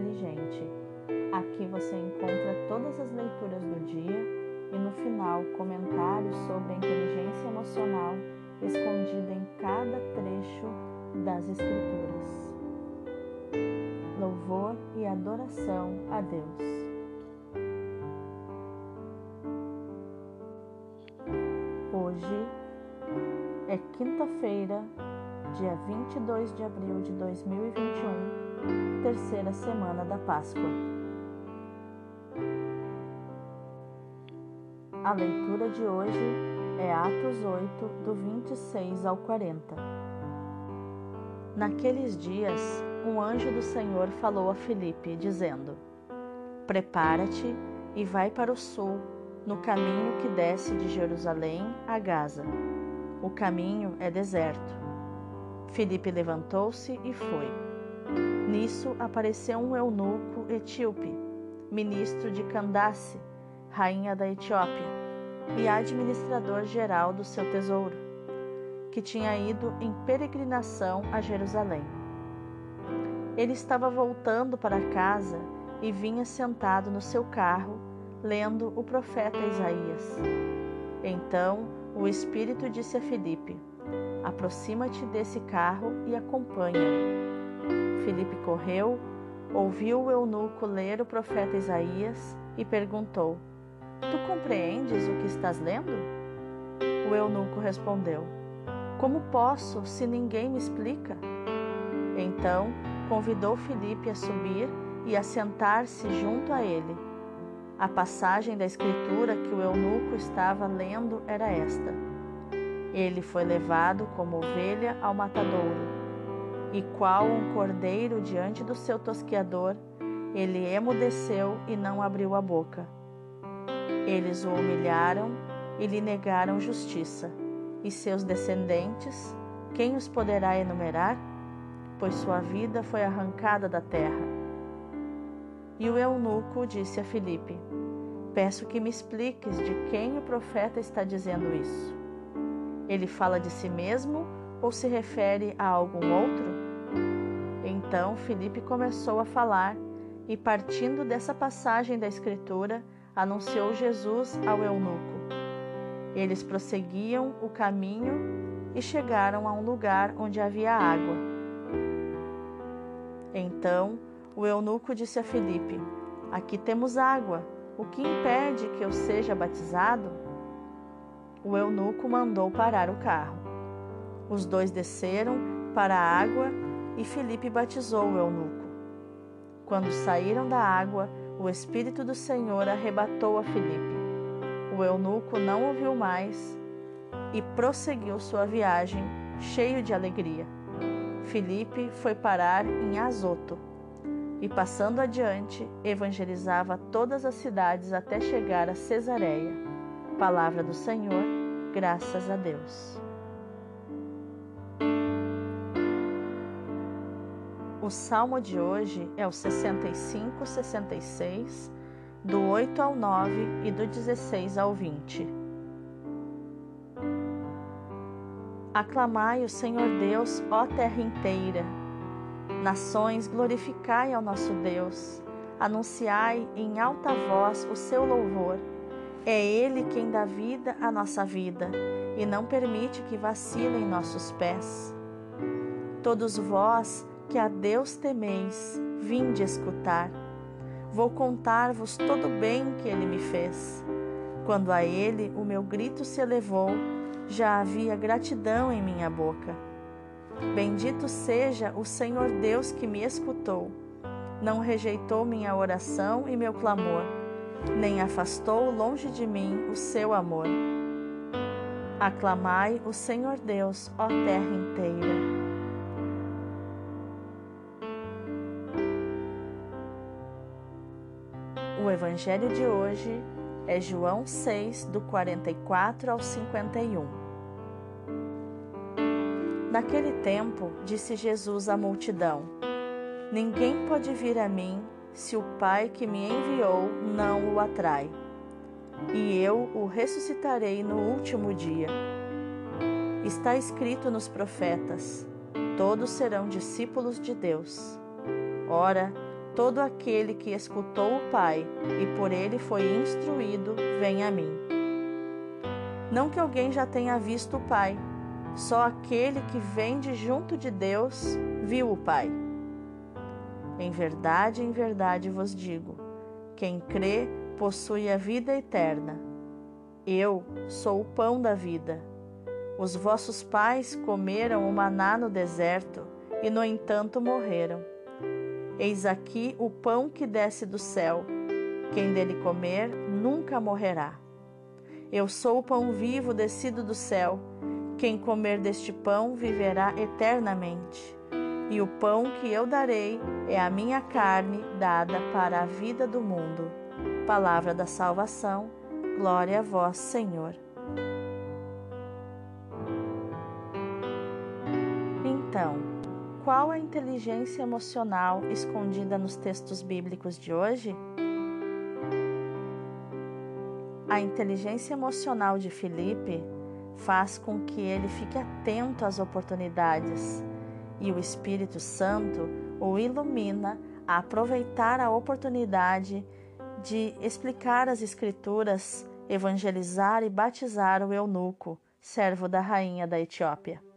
inteligente. Aqui você encontra todas as leituras do dia e no final comentários sobre a inteligência emocional escondida em cada trecho das Escrituras. Louvor e adoração a Deus. Hoje é quinta-feira, dia 22 de abril de 2021, terceira semana da Páscoa. A leitura de hoje é Atos 8, do 26 ao 40. Naqueles dias, um anjo do Senhor falou a Filipe, dizendo: Prepara-te e vai para o sul, no caminho que desce de Jerusalém a Gaza. O caminho é deserto. Filipe levantou-se e foi. Nisso apareceu um eunuco etíope, ministro de Candace, rainha da Etiópia, e administrador geral do seu tesouro, que tinha ido em peregrinação a Jerusalém. Ele estava voltando para casa e vinha sentado no seu carro, lendo o profeta Isaías. Então, o Espírito disse a Filipe: Aproxima-te desse carro e acompanha-me. Filipe correu, ouviu o eunuco ler o profeta Isaías e perguntou: Tu compreendes o que estás lendo? O eunuco respondeu: Como posso se ninguém me explica? Então convidou Filipe a subir e a sentar-se junto a ele. A passagem da escritura que o eunuco estava lendo era esta: Ele foi levado como ovelha ao matadouro, e qual um cordeiro diante do seu tosquiador, ele emudeceu e não abriu a boca. Eles o humilharam e lhe negaram justiça, e seus descendentes, quem os poderá enumerar? Pois sua vida foi arrancada da terra. E o eunuco disse a Filipe: Peço que me expliques de quem o profeta está dizendo isso. Ele fala de si mesmo ou se refere a algum outro? Então Filipe começou a falar e, partindo dessa passagem da Escritura, anunciou Jesus ao eunuco. Eles prosseguiam o caminho e chegaram a um lugar onde havia água. Então o eunuco disse a Filipe: Aqui temos água. O que impede que eu seja batizado? O eunuco mandou parar o carro. Os dois desceram para a água e Filipe batizou o eunuco. Quando saíram da água, o Espírito do Senhor arrebatou a Filipe. O eunuco não ouviu mais e prosseguiu sua viagem, cheio de alegria. Filipe foi parar em Azoto e, passando adiante, evangelizava todas as cidades até chegar a Cesareia. Palavra do Senhor, graças a Deus. O salmo de hoje é o 65, 66, do 8 ao 9 e do 16 ao 20. Aclamai o Senhor Deus, ó terra inteira Nações, glorificai ao nosso Deus, anunciai em alta voz o seu louvor. É Ele quem dá vida à nossa vida e não permite que vacilem nossos pés. Todos vós que a Deus temeis, vinde escutar. Vou contar-vos todo o bem que Ele me fez. Quando a Ele o meu grito se elevou, já havia gratidão em minha boca. Bendito seja o Senhor Deus que me escutou. Não rejeitou minha oração e meu clamor, nem afastou longe de mim o seu amor. Aclamai o Senhor Deus, ó terra inteira. O Evangelho de hoje é João 6, do 44 ao 51. Naquele tempo, disse Jesus à multidão: Ninguém pode vir a mim se o Pai que me enviou não o atrai. E eu o ressuscitarei no último dia. Está escrito nos profetas: todos serão discípulos de Deus. Ora, Todo aquele que escutou o Pai e por ele foi instruído, vem a mim. Não que alguém já tenha visto o Pai, só aquele que vem de junto de Deus viu o Pai. Em verdade, em verdade vos digo: quem crê possui a vida eterna. Eu sou o pão da vida. Os vossos pais comeram o maná no deserto e, no entanto, morreram. Eis aqui o pão que desce do céu. Quem dele comer nunca morrerá. Eu sou o pão vivo descido do céu. Quem comer deste pão viverá eternamente. E o pão que eu darei é a minha carne dada para a vida do mundo. Palavra da salvação. Glória a vós, Senhor. Então, qual a inteligência emocional escondida nos textos bíblicos de hoje? A inteligência emocional de Felipe faz com que ele fique atento às oportunidades e o Espírito Santo o ilumina a aproveitar a oportunidade de explicar as Escrituras, evangelizar e batizar o eunuco, servo da rainha da Etiópia.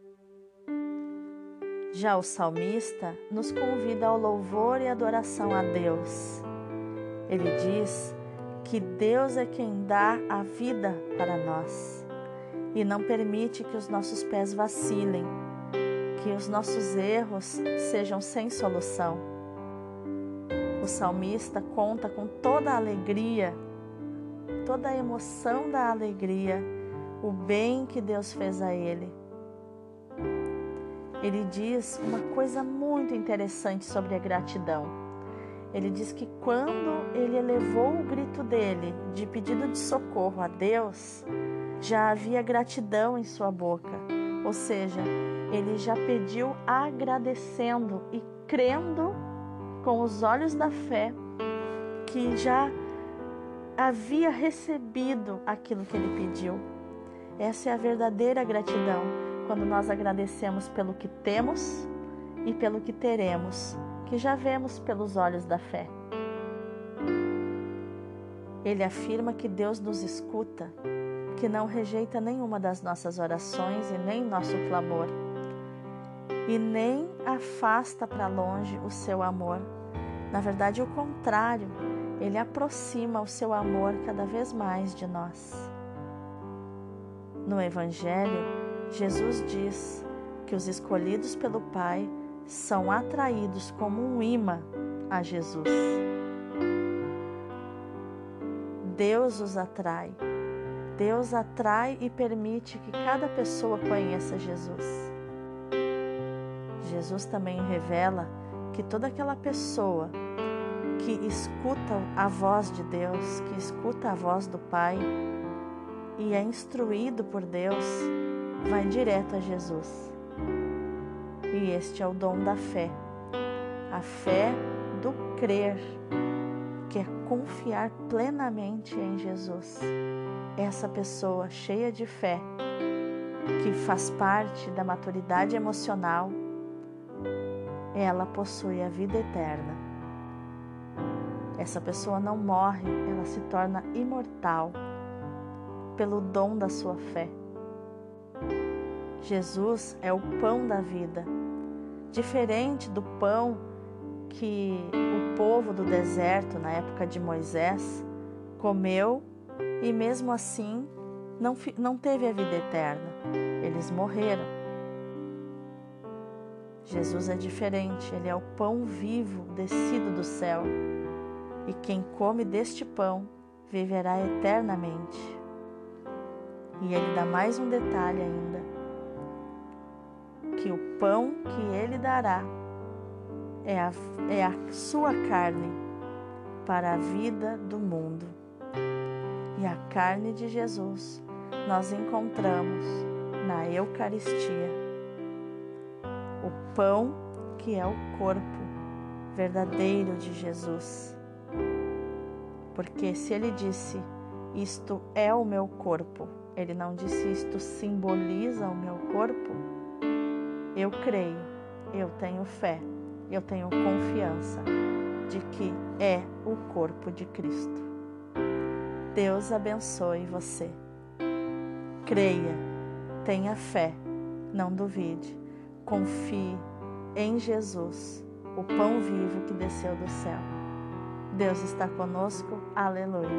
Já o salmista nos convida ao louvor e adoração a Deus. Ele diz que Deus é quem dá a vida para nós e não permite que os nossos pés vacilem, que os nossos erros sejam sem solução. O salmista conta com toda a alegria, toda a emoção da alegria, o bem que Deus fez a ele ele diz uma coisa muito interessante sobre a gratidão. Ele diz que quando ele elevou o grito dele de pedido de socorro a Deus, já havia gratidão em sua boca. Ou seja, ele já pediu agradecendo e crendo com os olhos da fé que já havia recebido aquilo que ele pediu. Essa é a verdadeira gratidão quando nós agradecemos pelo que temos e pelo que teremos, que já vemos pelos olhos da fé. Ele afirma que Deus nos escuta, que não rejeita nenhuma das nossas orações e nem nosso clamor, e nem afasta para longe o seu amor. Na verdade, o contrário, ele aproxima o seu amor cada vez mais de nós. No Evangelho, Jesus diz que os escolhidos pelo Pai são atraídos como um imã a Jesus. Deus os atrai. Deus atrai e permite que cada pessoa conheça Jesus. Jesus também revela que toda aquela pessoa que escuta a voz de Deus, que escuta a voz do Pai e é instruído por Deus, vai direto a Jesus. E este é o dom da fé. A fé do crer, que é confiar plenamente em Jesus. Essa pessoa cheia de fé, que faz parte da maturidade emocional, ela possui a vida eterna. Essa pessoa não morre, ela se torna imortal pelo dom da sua fé. Jesus é o pão da vida, diferente do pão que o povo do deserto, na época de Moisés, comeu e mesmo assim não, não teve a vida eterna, eles morreram. Jesus é diferente, ele é o pão vivo descido do céu, e quem come deste pão viverá eternamente. E ele dá mais um detalhe ainda: que o pão que ele dará é a, é a sua carne para a vida do mundo. E a carne de Jesus nós encontramos na Eucaristia. O pão que é o corpo verdadeiro de Jesus. Porque se ele disse, Isto é o meu corpo, ele não disse isto simboliza o meu corpo. Eu creio, eu tenho fé, eu tenho confiança de que é o corpo de Cristo. Deus abençoe você. Creia, tenha fé, não duvide, confie em Jesus, o pão vivo que desceu do céu. Deus está conosco, aleluia.